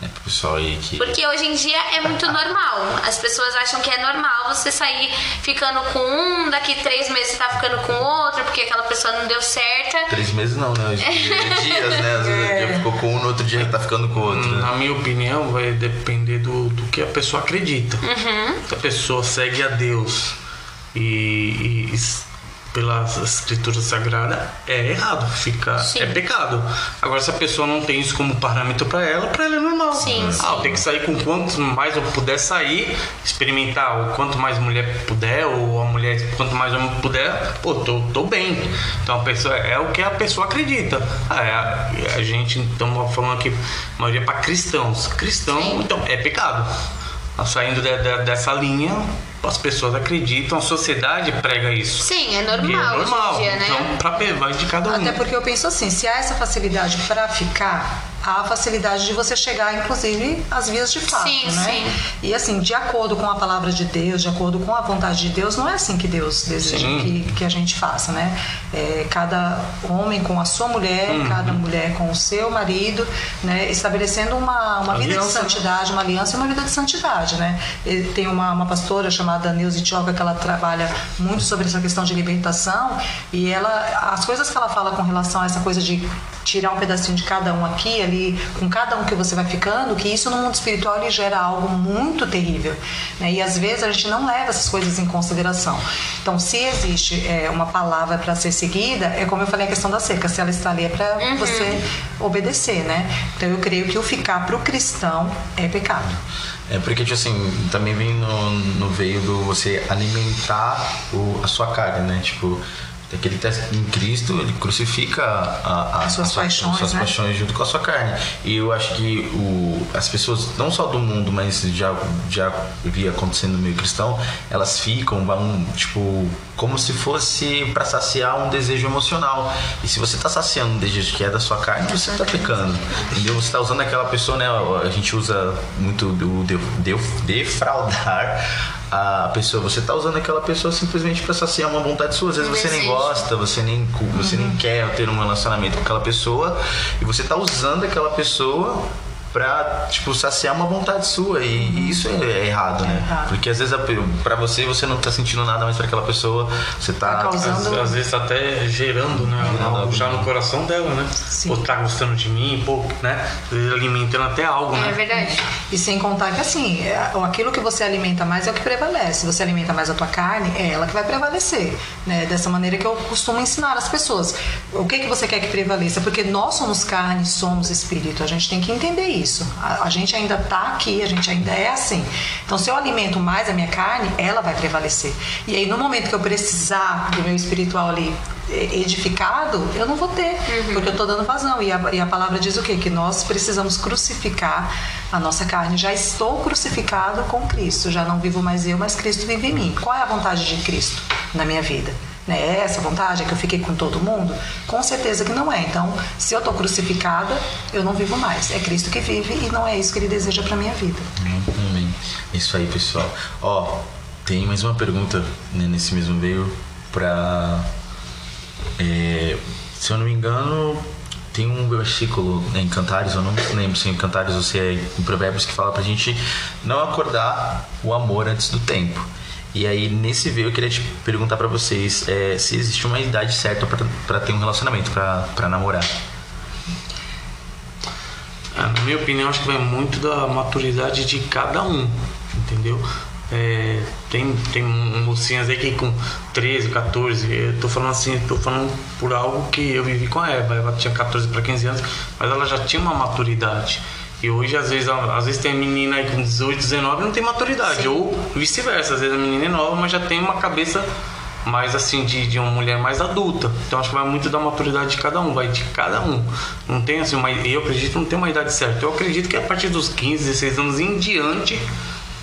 É pro pessoal aí que. Porque hoje em dia é muito normal. As pessoas acham que é normal você sair ficando com um, daqui três meses você tá ficando com outro, porque aquela pessoa não deu certa. Três meses não, né? Hoje em dia é dias, né? Às vezes um dia ficou com um, no outro dia tá ficando com o outro. né? Na minha opinião, vai depender do, do que a pessoa acredita. Se a pessoa segue a Deus e, e- e s- pelas escrituras sagradas, é errado, fica, Sim. é pecado. Agora, se a pessoa não tem isso como parâmetro para ela, para ela é normal. Sim, ah, sim. eu tenho que sair com quanto mais eu puder sair, experimentar, o quanto mais mulher puder, ou a mulher, quanto mais homem puder, pô, tô, tô bem. Então a pessoa é o que a pessoa acredita. Ah, é, a, a gente estamos falando aqui, a maioria para cristãos. Cristão, Sim. então, é pecado. Tá Saindo de- de- dessa linha, as pessoas acreditam, a sociedade prega isso. Sim, é E é normal, normal. dia, né? Então, pra, vai de cada um. Até porque eu penso assim, se há essa facilidade para ficar, há a facilidade de você chegar, inclusive, às vias de fato, Sim, né? sim. E assim, de acordo com a palavra de Deus, de acordo com a vontade de Deus, não é assim que Deus deseja que, que a gente faça, né? É, cada homem com a sua mulher, Uhum. cada mulher com o seu marido, né? Estabelecendo uma, uma vida de né? santidade, uma aliança e uma vida de santidade, né? Tem uma, uma pastora chamada Neuza Tioca que ela trabalha muito sobre essa questão de libertação e ela, as coisas que ela fala com relação a essa coisa de tirar um pedacinho de cada um aqui, ali, com cada um que você vai ficando, que isso no mundo espiritual ele gera algo muito terrível, né? E às vezes a gente não leva essas coisas em consideração. Então, se existe é, uma palavra para ser seguida, é como eu falei a questão da seca, se ela está ali é para você obedecer, né? Então, eu creio que o ficar para o cristão é pecado. É porque, tipo assim, também vem no, no veio do você alimentar o, a sua carne, né? Tipo, aquele que tá em Cristo, ele crucifica a, a, As suas a paixões, as suas né? paixões junto com a sua carne. E eu acho que o, as pessoas, não só do mundo, mas já, já via acontecendo no meio cristão, elas ficam, vão, tipo, como se fosse para saciar um desejo emocional. E se você tá saciando um desejo que é da sua carne, você tá pecando. Entendeu? Você tá usando aquela pessoa, né? A gente usa muito o de, de, defraudar a pessoa. Você tá usando aquela pessoa simplesmente para saciar uma vontade sua. Às vezes você nem gosta, você nem, você nem quer ter um relacionamento com aquela pessoa. E você tá usando aquela pessoa pra, tipo, saciar uma vontade sua. E, e isso é errado, né? errado. Porque às vezes pra você, você não tá sentindo nada, mas pra aquela pessoa, você tá. Tá causando- Às, às vezes até gerando, né? Gerando algo já no coração dela, né? Sim. Pô, tá gostando de mim, pô, né? Alimentando até algo, É né? verdade. E sem contar que assim, é, aquilo que você alimenta mais é o que prevalece. Se você alimenta mais a tua carne, é ela que vai prevalecer. Né? Dessa maneira que eu costumo ensinar as pessoas. O que, que você quer que prevaleça? Porque nós somos carne, somos espírito. A gente tem que entender isso. A, a gente ainda tá aqui, a gente ainda é assim. Então, se eu alimento mais a minha carne, ela vai prevalecer. E aí, no momento que eu precisar do meu espiritual ali edificado, eu não vou ter, uhum. porque eu estou dando vazão. E a, e a palavra diz o quê? Que nós precisamos crucificar a nossa carne. Já estou crucificado com Cristo, já não vivo mais eu, mas Cristo vive em mim. Qual é a vontade de Cristo na minha vida? Né? Essa vontade é que eu fiquei com todo mundo? Com certeza que não é. Então, se eu estou crucificada, eu não vivo mais. É Cristo que vive e não é isso que Ele deseja para minha vida. Amém. Isso aí, pessoal. Ó, tem mais uma pergunta né, nesse mesmo veio para é, se eu não me engano, tem um versículo né, em Cantares, eu não lembro se é em Cantares ou se é em Provérbios, que fala pra gente não acordar o amor antes do tempo. E aí, nesse veio, eu queria te perguntar para vocês é, se existe uma idade certa para ter um relacionamento, para namorar. Na minha opinião, acho que vai muito da maturidade de cada um, entendeu? É, tem, tem mocinhas aí que com 13, 14, eu tô falando assim, tô falando por algo que eu vivi com a Eva. Ela tinha 14 para 15 anos, mas ela já tinha uma maturidade. E hoje, às vezes, às vezes tem menina aí com 18, 19 e não tem maturidade. Sim. Ou vice-versa, às vezes a menina é nova, mas já tem uma cabeça mais assim de, de uma mulher mais adulta. Então acho que vai muito da maturidade de cada um, vai de cada um. Não tem assim uma eu acredito que não tem uma idade certa. Eu acredito que a partir dos 15, 16 anos em diante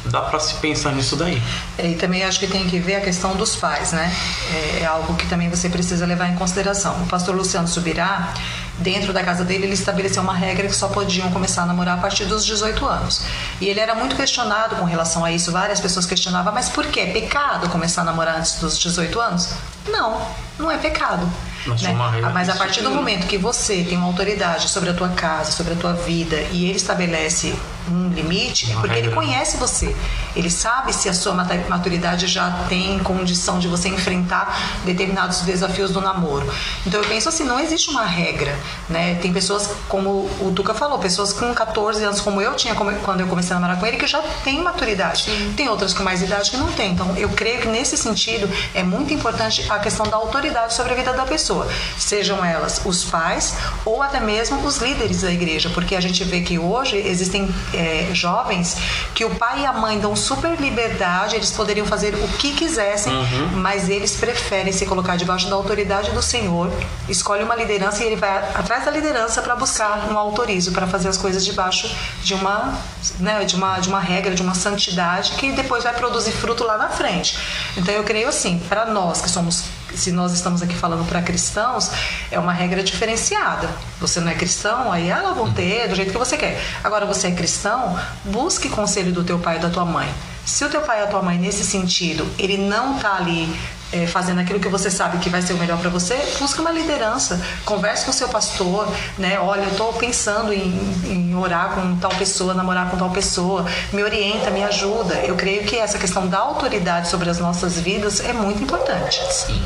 dá para se pensar nisso daí. É, e também acho que tem que ver a questão dos pais, né? É, é algo que também você precisa levar em consideração. O pastor Luciano Subirá, dentro da casa dele, ele estabeleceu uma regra que só podiam começar a namorar a partir dos 18 anos. E ele era muito questionado com relação a isso. Várias pessoas questionavam, mas por que? É pecado começar a namorar antes dos 18 anos? Não, não é pecado. Mas, né? Mas a partir do momento que você tem uma autoridade sobre a tua casa, sobre a tua vida, e ele estabelece um limite, é porque ele conhece você. Ele sabe se a sua maturidade já tem condição de você enfrentar determinados desafios do namoro. Então eu penso assim, não existe uma regra, né? Tem pessoas, como o Tuca falou, pessoas com 14 anos, como eu tinha quando eu comecei a namorar com ele, que já tem maturidade. Sim. Tem outras com mais idade que não tem. Então eu creio que nesse sentido é muito importante a questão da autoridade sobre a vida da pessoa. Sejam elas os pais ou até mesmo os líderes da igreja, porque a gente vê que hoje existem é, jovens que o pai e a mãe dão super liberdade, eles poderiam fazer o que quisessem, uhum. mas eles preferem se colocar debaixo da autoridade do Senhor, escolhe uma liderança e ele vai atrás da liderança para buscar um autorizo para fazer as coisas debaixo de uma, né, de uma de uma regra, de uma santidade que depois vai produzir fruto lá na frente. Então eu creio assim, para nós que somos se nós estamos aqui falando para cristãos, é uma regra diferenciada. Você não é cristão, aí ela vão ter do jeito que você quer. Agora você é cristão, busque conselho do teu pai e da tua mãe. Se o teu pai e a tua mãe nesse sentido, ele não tá ali é, fazendo aquilo que você sabe que vai ser o melhor para você, busque uma liderança, converse com seu pastor, né? Olha, eu estou pensando em, em, orar com tal pessoa, namorar com tal pessoa, me orienta, me ajuda. Eu creio que essa questão da autoridade sobre as nossas vidas é muito importante. Sim.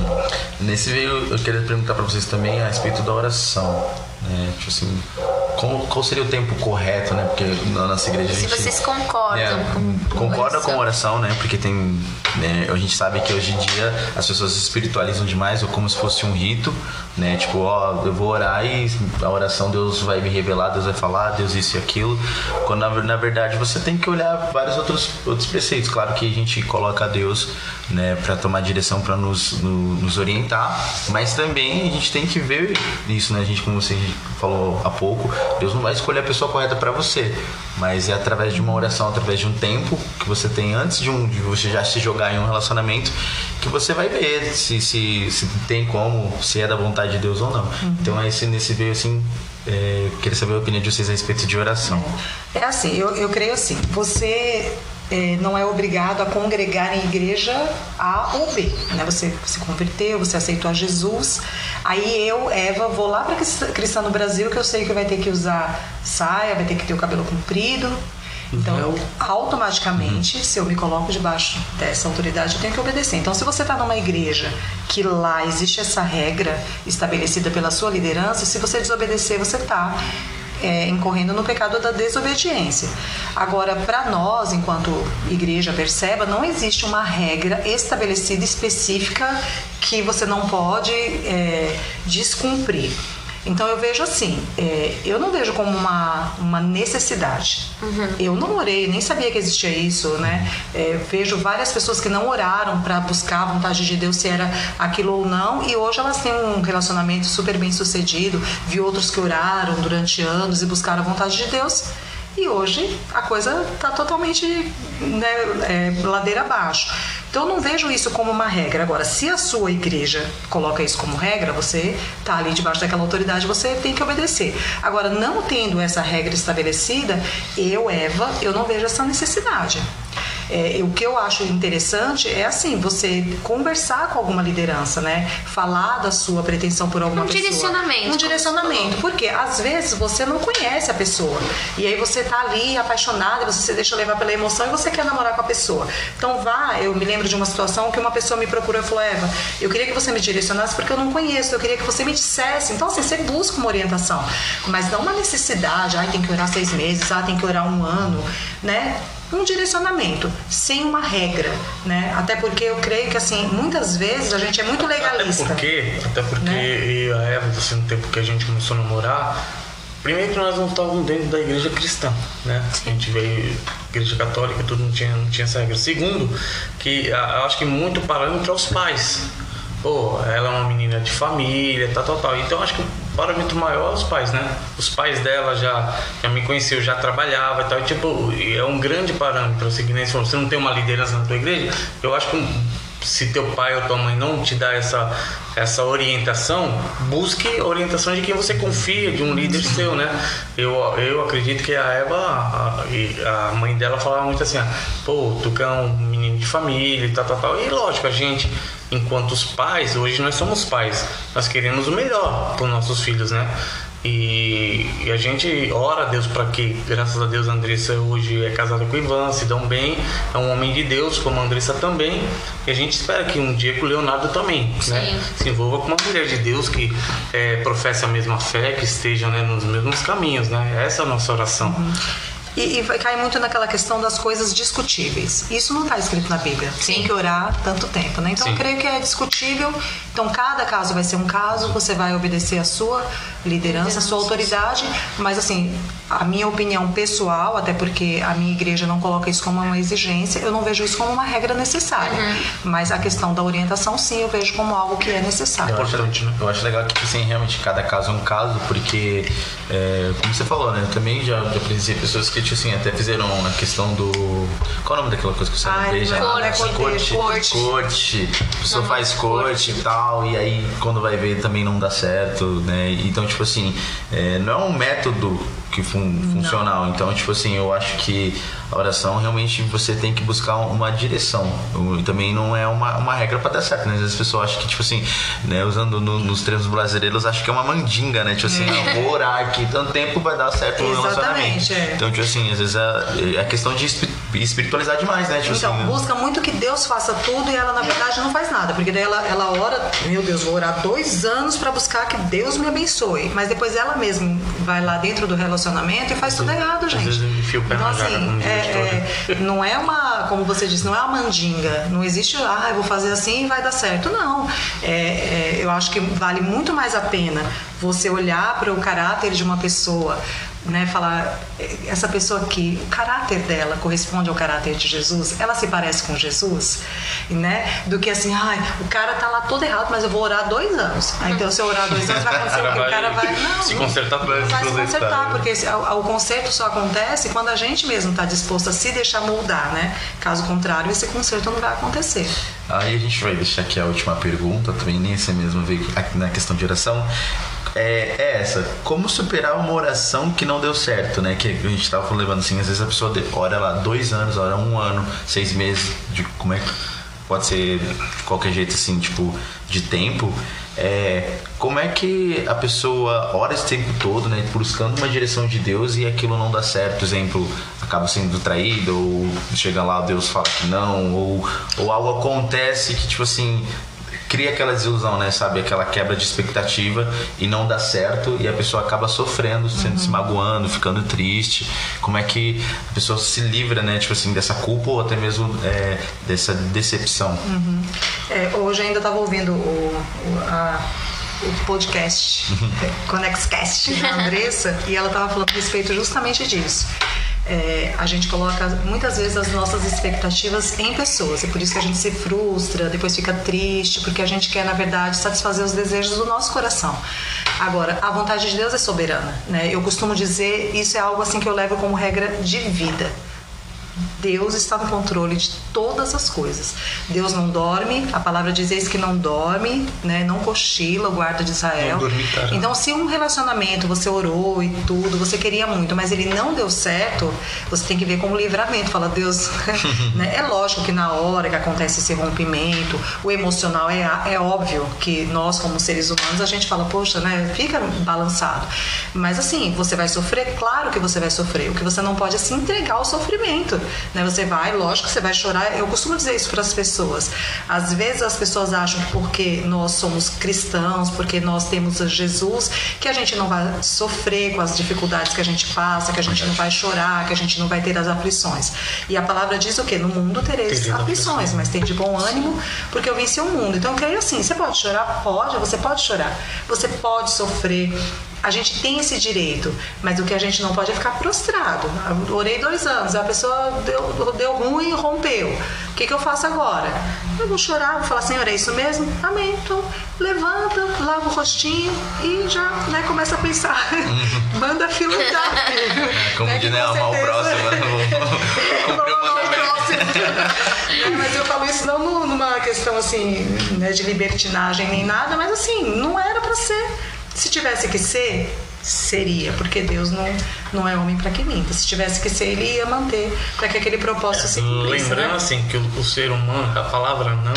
Nesse veio, eu queria perguntar para vocês também a respeito da oração, né? Tipo assim, qual, qual, seria o tempo correto, né? Porque na nossa igreja a gente. Se vocês concordam é, com Concorda com oração, né? Porque tem. Né, a gente sabe que hoje em dia as pessoas espiritualizam demais, ou como se fosse um rito, né? Tipo, ó, eu vou orar e a oração Deus vai me revelar, Deus vai falar, Deus isso e aquilo. Quando na, na verdade você tem que olhar vários outros, outros preceitos. Claro que a gente coloca Deus, né, para tomar direção, para nos, no, nos orientar, mas também a gente tem que ver isso, né? A gente, como você falou há pouco, Deus não vai escolher a pessoa correta para você, mas é através de uma oração, através de um tempo que você tem antes de, um, de você já se jogar em um relacionamento, que você vai ver se, se, se tem como, se é da vontade de Deus ou não. Uhum. Então, esse, nesse veio assim, é, queria saber a opinião de vocês a respeito de oração. É, é assim, eu, eu creio assim, você é, não é obrigado a congregar em igreja A ou B. Né? Você se converteu, você aceitou a Jesus. Aí eu, Eva, vou lá para Cristã no Brasil, que eu sei que vai ter que usar saia, vai ter que ter o cabelo comprido. Então, eu, automaticamente, se eu me coloco debaixo dessa autoridade, eu tenho que obedecer. Então, se você está numa igreja que lá existe essa regra estabelecida pela sua liderança, se você desobedecer, você está é, incorrendo no pecado da desobediência. Agora, para nós, enquanto igreja perceba, não existe uma regra estabelecida específica que você não pode é, descumprir. Então eu vejo assim, é, eu não vejo como uma, uma necessidade. Eu não orei, nem sabia que existia isso, né? É, vejo várias pessoas que não oraram para buscar a vontade de Deus se era aquilo ou não, e hoje elas têm um relacionamento super bem sucedido. Vi outros que oraram durante anos e buscaram a vontade de Deus. E hoje a coisa está totalmente né, é, ladeira abaixo. Então eu não vejo isso como uma regra. Agora, se a sua igreja coloca isso como regra, você está ali debaixo daquela autoridade, você tem que obedecer. Agora, não tendo essa regra estabelecida, eu, Eva, eu não vejo essa necessidade. É, o que eu acho interessante é assim, você conversar com alguma liderança, né? Falar da sua pretensão por alguma Um pessoa. direcionamento, Um direcionamento. Porque às vezes você não conhece a pessoa. E aí você tá ali apaixonada, e você se deixa levar pela emoção e você quer namorar com a pessoa. Então vá, eu me lembro de uma situação que uma pessoa me procurou e falou, Eva, eu queria que você me direcionasse porque eu não conheço, eu queria que você me dissesse. Então, assim, você busca uma orientação. Mas não uma necessidade, ai, tem que orar seis meses, ah, tem que orar um ano, né? Um direcionamento, sem uma regra, né? Até porque eu creio que assim, muitas vezes a gente é muito legalista. Até porque, até porque Né? eu e a Eva, assim, no tempo que a gente começou a namorar, primeiro que nós não estávamos dentro da igreja cristã, né? A gente veio igreja católica, tudo não tinha, não tinha essa regra. Segundo, que a- acho que muito parâmetro os pais. Pô, ela é uma menina de família, tal, tal, tal. Então acho que parâmetro maior os pais, né? Os pais dela já, já me conheciam, já trabalhava e tal. E, tipo, é um grande parâmetro, assim, que você não tem uma liderança na tua igreja, eu acho que se teu pai ou tua mãe não te dá essa, essa orientação, busque orientação de quem você confia, de um líder seu, né? Eu, eu acredito que a Eva, a, a mãe dela falava muito assim, pô, tu é um menino de família e tal, tal, tal. E lógico, a gente, enquanto os pais, hoje nós somos pais, nós queremos o melhor para os nossos filhos, né? E, e a gente ora a Deus para que, graças a Deus, a Andressa hoje é casada com o Ivan, se dão bem, é um homem de Deus, como a Andressa também. E a gente espera que um dia que o Leonardo também né, se envolva com uma mulher de Deus que é, professe a mesma fé, que esteja né, nos mesmos caminhos. Né? Essa é a nossa oração. E, e vai cair muito naquela questão das coisas discutíveis. Isso não está escrito na Bíblia. Tem que orar tanto tempo, né? Então Sim. eu creio que é discutível. Então cada caso vai ser um caso, você vai obedecer a sua liderança, a sua autoridade. Mas assim, a minha opinião pessoal, até porque a minha igreja não coloca isso como uma exigência, eu não vejo isso como uma regra necessária. Mas a questão da orientação, sim, eu vejo como algo que é necessário. Eu acho, Importante, né? eu acho legal que, tipo assim, realmente cada caso é um caso, porque, é, como você falou, né? Eu também já, já presenciei pessoas que, tipo assim, até fizeram a questão do. Qual é o nome daquela coisa que você Ai, não beija? é corte. corte. Corte. A pessoa Não, faz corte e tal, e aí quando vai ver também não dá certo, né? Então, tipo assim, é, não é um método que fun funcional. Então, tipo assim, eu acho que a oração realmente você tem que buscar uma direção. Também não é uma, uma regra pra dar certo, né? Às vezes as pessoas acham que, tipo assim, né, usando no- nos termos brasileiros, acham que é uma mandinga, né? Tipo assim, não, vou orar aqui, tanto tempo vai dar certo o relacionamento. é. Então, tipo assim, às vezes é, é questão de espi- espiritualizar demais, né? Tipo Então, assim, busca muito que Deus faça tudo e ela, na verdade, não faz nada. Porque daí ela, ela ora, meu Deus, vou orar dois anos para buscar que Deus me abençoe. Mas depois ela mesma vai lá dentro do relacionamento e faz tudo errado, gente. vezes enfia o pé então, assim, é, é, não é uma, como você disse, não é uma mandinga. Não existe, ah, eu vou fazer assim e vai dar certo. Não. É, é, eu acho que vale muito mais a pena você olhar para o caráter de uma pessoa, né, falar essa pessoa aqui, o caráter dela corresponde ao caráter de Jesus, ela se parece com Jesus, né? Do que assim, ai, o cara tá lá todo errado, mas eu vou orar dois anos. Aí, então, se eu orar dois anos, vai acontecer o quê? O cara vai, não, se consertar não vai se consertar, consertar, né? porque esse- o, o conserto só acontece quando a gente mesmo está disposto a se deixar moldar, né? Caso contrário, esse conserto não vai acontecer. Aí a gente vai deixar aqui a última pergunta, também nem essa mesmo veio na questão de oração. É, é essa, como superar uma oração que não deu certo, né? Que a gente tava levando assim, às vezes a pessoa ora lá dois anos, ora um ano, seis meses, de como é que pode ser de qualquer jeito assim, tipo, de tempo. É, como é que a pessoa ora esse tempo todo, né? Buscando uma direção de Deus e aquilo não dá certo, exemplo, acaba sendo traído, ou chega lá, Deus fala que não, ou, ou algo acontece que, tipo assim, cria aquela desilusão, né? Sabe? Aquela quebra de expectativa e não dá certo e a pessoa acaba sofrendo, sendo se magoando, ficando triste. Como é que a pessoa se livra, né? Tipo assim, dessa culpa ou até mesmo é, dessa decepção? É, hoje ainda estava ouvindo o, o- a, o podcast Conexcast da Andressa e ela estava falando a respeito justamente disso. É, a gente coloca muitas vezes as nossas expectativas em pessoas e por isso que a gente se frustra, depois fica triste, porque a gente quer, na verdade, satisfazer os desejos do nosso coração. Agora, a vontade de Deus é soberana, né? Eu costumo dizer, isso é algo assim que eu levo como regra de vida. Deus está no controle de todas as coisas. Deus não dorme, a palavra diz eis que não dorme, né? não cochila, o guarda de Israel. Então, se um relacionamento você orou e tudo, você queria muito, mas ele não deu certo, você tem que ver como livramento. Fala, Deus, né? é lógico que na hora que acontece esse rompimento, o emocional é, é óbvio que nós, como seres humanos, a gente fala, poxa, né? Fica balançado. Mas assim, você vai sofrer? Claro que você vai sofrer. O que você não pode é se entregar ao sofrimento. Né? Você vai, lógico que você vai chorar. Eu costumo dizer isso para as pessoas. Às vezes as pessoas acham que porque nós somos cristãos, porque nós temos Jesus, que a gente não vai sofrer com as dificuldades que a gente passa, que a gente não vai chorar, que a gente não vai ter as aflições. E a palavra diz o quê? No mundo tereis aflições, mas tem de bom ânimo, porque eu venci o mundo. Então eu creio assim, você pode chorar? Pode, você pode chorar. Você pode sofrer, a gente tem esse direito, mas o que a gente não pode é ficar prostrado. Eu orei dois anos, a pessoa deu, deu ruim e rompeu. O que, que eu faço agora? Eu vou chorar, vou falar, Senhor, é isso mesmo? Amém. Então, levanta, lava o rostinho e já né, começa a pensar. Manda a fila andar. É, como né, de né, amar o próximo. Né? é, mas eu falo isso não numa questão assim né, de libertinagem nem nada, mas assim, não era para ser. Se tivesse que ser, seria, porque Deus não, não é homem para que minta. Se tivesse que ser, ele ia manter para que aquele propósito é, se cumprisse. Lembrando né? assim que o, o, ser humano, a palavra não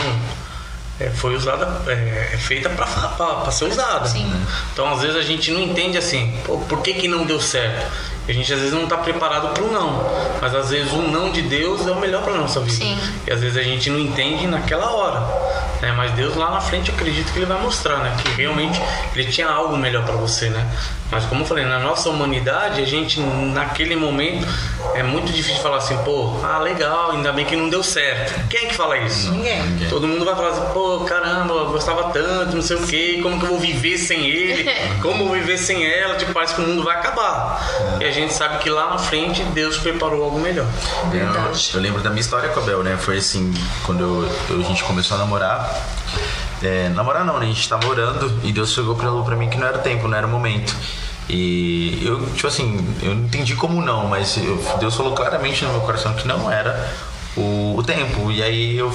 é, foi usada, é, é feita para ser usada. Sim. Então às vezes a gente não entende assim, por que, que não deu certo? A gente às vezes não está preparado para o não, mas às vezes o não de Deus é o melhor para nossa vida. Sim. E às vezes a gente não entende naquela hora. Né? Mas Deus lá na frente acredito que ele vai mostrar, né? Que realmente ele tinha algo melhor para você, né? Mas como eu falei, na nossa humanidade, a gente naquele momento é muito difícil falar assim, pô, ah, legal, ainda bem que não deu certo. Quem é que fala isso? Ninguém. Todo mundo vai falar assim, pô, caramba, eu gostava tanto, não sei o quê, como que eu vou viver sem ele? Como eu vou viver sem ela? Tipo, parece que o mundo vai acabar. E a gente sabe que lá na frente Deus preparou algo melhor. Verdade. Eu, eu lembro da minha história com a Bel, né? Foi assim, quando eu, eu, a gente começou a namorar. É, namorar não, né? A gente tava orando e Deus chegou pra, pra mim que não era tempo, não era momento. E eu, tipo assim, eu não entendi como não, mas eu, Deus falou claramente no meu coração que não era o, o tempo. E aí eu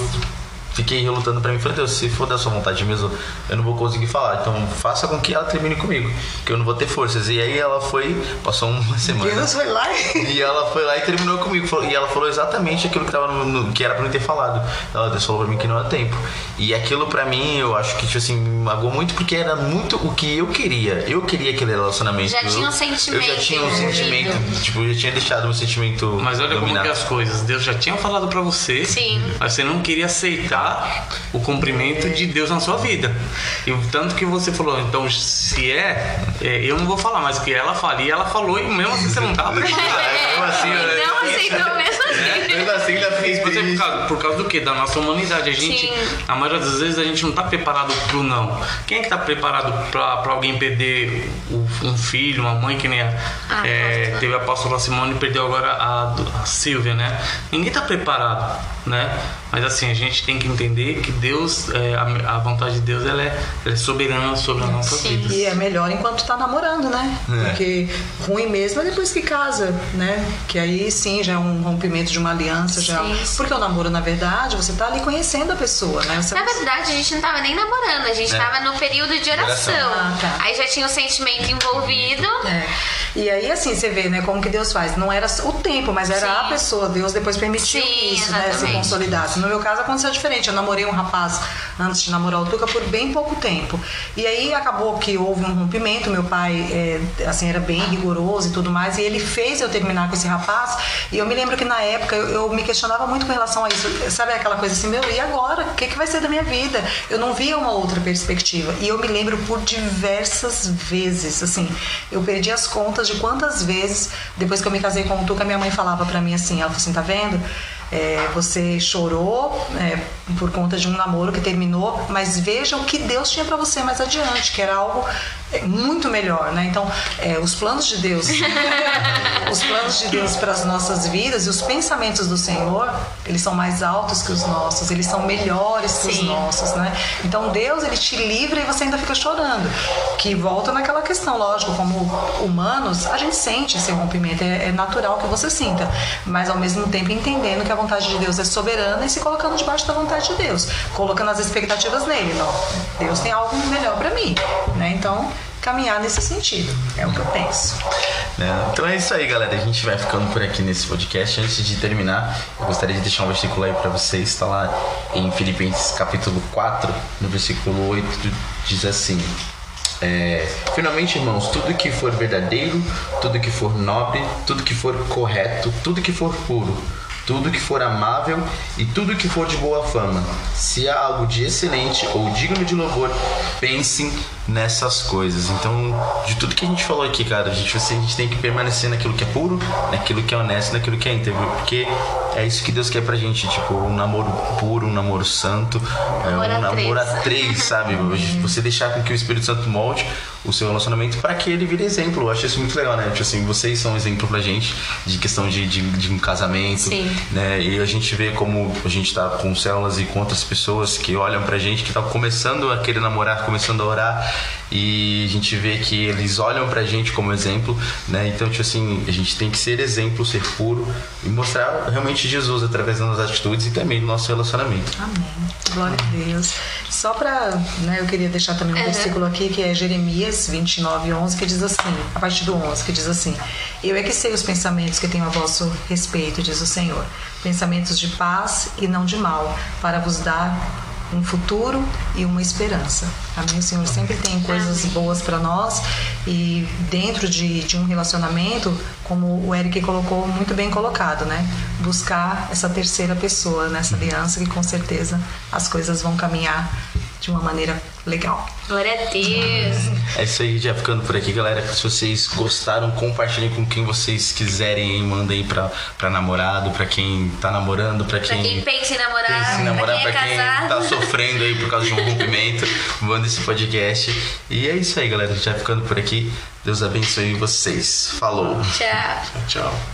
fiquei relutando para mim. Falei, Deus, se for da sua vontade mesmo, eu não vou conseguir falar. Então faça com que ela termine comigo, que eu não vou ter forças. E aí ela foi, passou uma semana. Deus foi lá e ela foi lá e terminou comigo. E ela falou exatamente aquilo que, tava no, no, que era pra mim ter falado. Ela Deus falou pra mim que não era tempo. E aquilo pra mim, eu acho que, tipo assim, me magoou muito porque era muito o que eu queria. Eu queria aquele relacionamento. Já tinha um sentimento. Eu já tinha um sentimento, tipo, eu já tinha deixado um sentimento. Mas olha dominar. como que é as coisas. Deus já tinha falado pra você. Sim. Mas você não queria aceitar o cumprimento de Deus na sua vida. E tanto que você falou, então se é, é eu não vou falar, mas que ela falia, ela falou e mesmo assim você não estava preparado. Não, assim, não aceitou mesmo assim. Mesmo assim ainda fez você, por, causa, por causa do que? Da nossa humanidade. A gente, Sim. a maioria das vezes a gente não está preparado pro não. Quem é que está preparado para alguém perder um filho, uma mãe que nem a, ah, é, teve a apóstola Simone e perdeu agora a, a Silvia, né? Ninguém está preparado, né? Mas assim, a gente tem que entender que Deus, é, a, a, vontade de Deus, ela é, ela é soberana sobre a nossa vida. E é melhor enquanto tá namorando, né? É. Porque ruim mesmo é depois que casa, né? Que aí sim já é um rompimento de uma aliança. Sim, já... Sim. Porque o namoro, na verdade, você tá ali conhecendo a pessoa, né? Você na verdade, a gente não tava nem namorando, a gente é. tava no período de oração. Ah, tá. Aí já tinha o sentimento envolvido. É. E aí, assim, você vê, né, como que Deus faz. Não era o tempo, mas era sim. a pessoa. Deus depois permitiu isso, exatamente. né? Se consolidasse. No meu caso aconteceu diferente. Eu namorei um rapaz antes de namorar o Tuca por bem pouco tempo. E aí acabou que houve um rompimento. Meu pai, é, assim, era bem rigoroso e tudo mais. E ele fez eu terminar com esse rapaz. E eu me lembro que na época eu, eu me questionava muito com relação a isso. Sabe aquela coisa assim, meu, e agora? O que, que vai ser da minha vida? Eu não via uma outra perspectiva. E eu me lembro por diversas vezes, assim, eu perdi as contas de quantas vezes, depois que eu me casei com o Tuca, minha mãe falava para mim assim, ela falou assim, tá vendo? É, você chorou é, por conta de um namoro que terminou, mas veja o que Deus tinha para você mais adiante, que era algo muito melhor, né? Então, é, os planos de Deus, os planos de Deus para as nossas vidas e os pensamentos do Senhor, eles são mais altos que os nossos, eles são melhores que os Sim. nossos, né? Então, Deus ele te livra e você ainda fica chorando, que volta naquela questão, lógico, como humanos, a gente sente esse rompimento, é, é natural que você sinta, mas ao mesmo tempo entendendo que a vontade de Deus é soberana e se colocando debaixo da vontade de Deus, colocando as expectativas nele, não. Deus tem algo melhor para mim, né? Então, caminhar nesse sentido, é o que eu penso. né? Então é isso aí, galera. A gente vai ficando por aqui nesse podcast. Antes de terminar, eu gostaria de deixar um versículo aí pra vocês. Está lá em Filipenses capítulo 4, no versículo 8, diz assim. É, finalmente, irmãos, tudo que for verdadeiro, tudo que for nobre, tudo que for correto, tudo que for puro, tudo que for amável e tudo que for de boa fama. Se há algo de excelente ou digno de louvor, pensem nessas coisas. Então, de tudo que a gente falou aqui, cara, a gente, a gente tem que permanecer naquilo que é puro, naquilo que é honesto, naquilo que é íntegro, porque é isso que Deus quer pra gente, tipo, um namoro puro, um namoro santo, é, Namoro a um namoro a três. três, sabe? Você deixar com que o Espírito Santo molde o seu relacionamento para que ele vire exemplo. Eu acho isso muito legal, né? Tipo assim, vocês são um exemplo pra gente de questão de, de, de um casamento, Sim. né? E a gente vê como a gente tá com células e com outras pessoas que olham pra gente, que tá começando a querer namorar, começando a orar, e a gente vê que eles olham pra gente como exemplo, né? Então, tipo assim, a gente tem que ser exemplo, ser puro e mostrar realmente Jesus através das nossas atitudes e também do nosso relacionamento. Amém. Glória a Deus. Só para, né, eu queria deixar também um Uhum. versículo aqui que é Jeremias 29, 11, que diz assim, a partir do 11, que diz assim: Eu é que sei os pensamentos que tenho a vosso respeito, diz o Senhor, pensamentos de paz e não de mal, para vos dar um futuro e uma esperança. Amém? O Senhor sempre tem coisas boas para nós e dentro de, de um relacionamento, como o Eric colocou muito bem colocado, né? Buscar essa terceira pessoa nessa aliança que com certeza as coisas vão caminhar de uma maneira legal. Glória a Deus. É isso aí, já ficando por aqui, galera. Se vocês gostaram, compartilhem com quem vocês quiserem aí, mandem aí pra, pra namorado, pra quem tá namorando, pra Pra quem, quem pensa em namorar, pensa em namorar, pra quem é casado. tá sofrendo aí por causa de um rompimento, manda esse podcast. E é isso aí, galera. Já ficando por aqui. Deus abençoe vocês. Falou. Tchau. Tchau.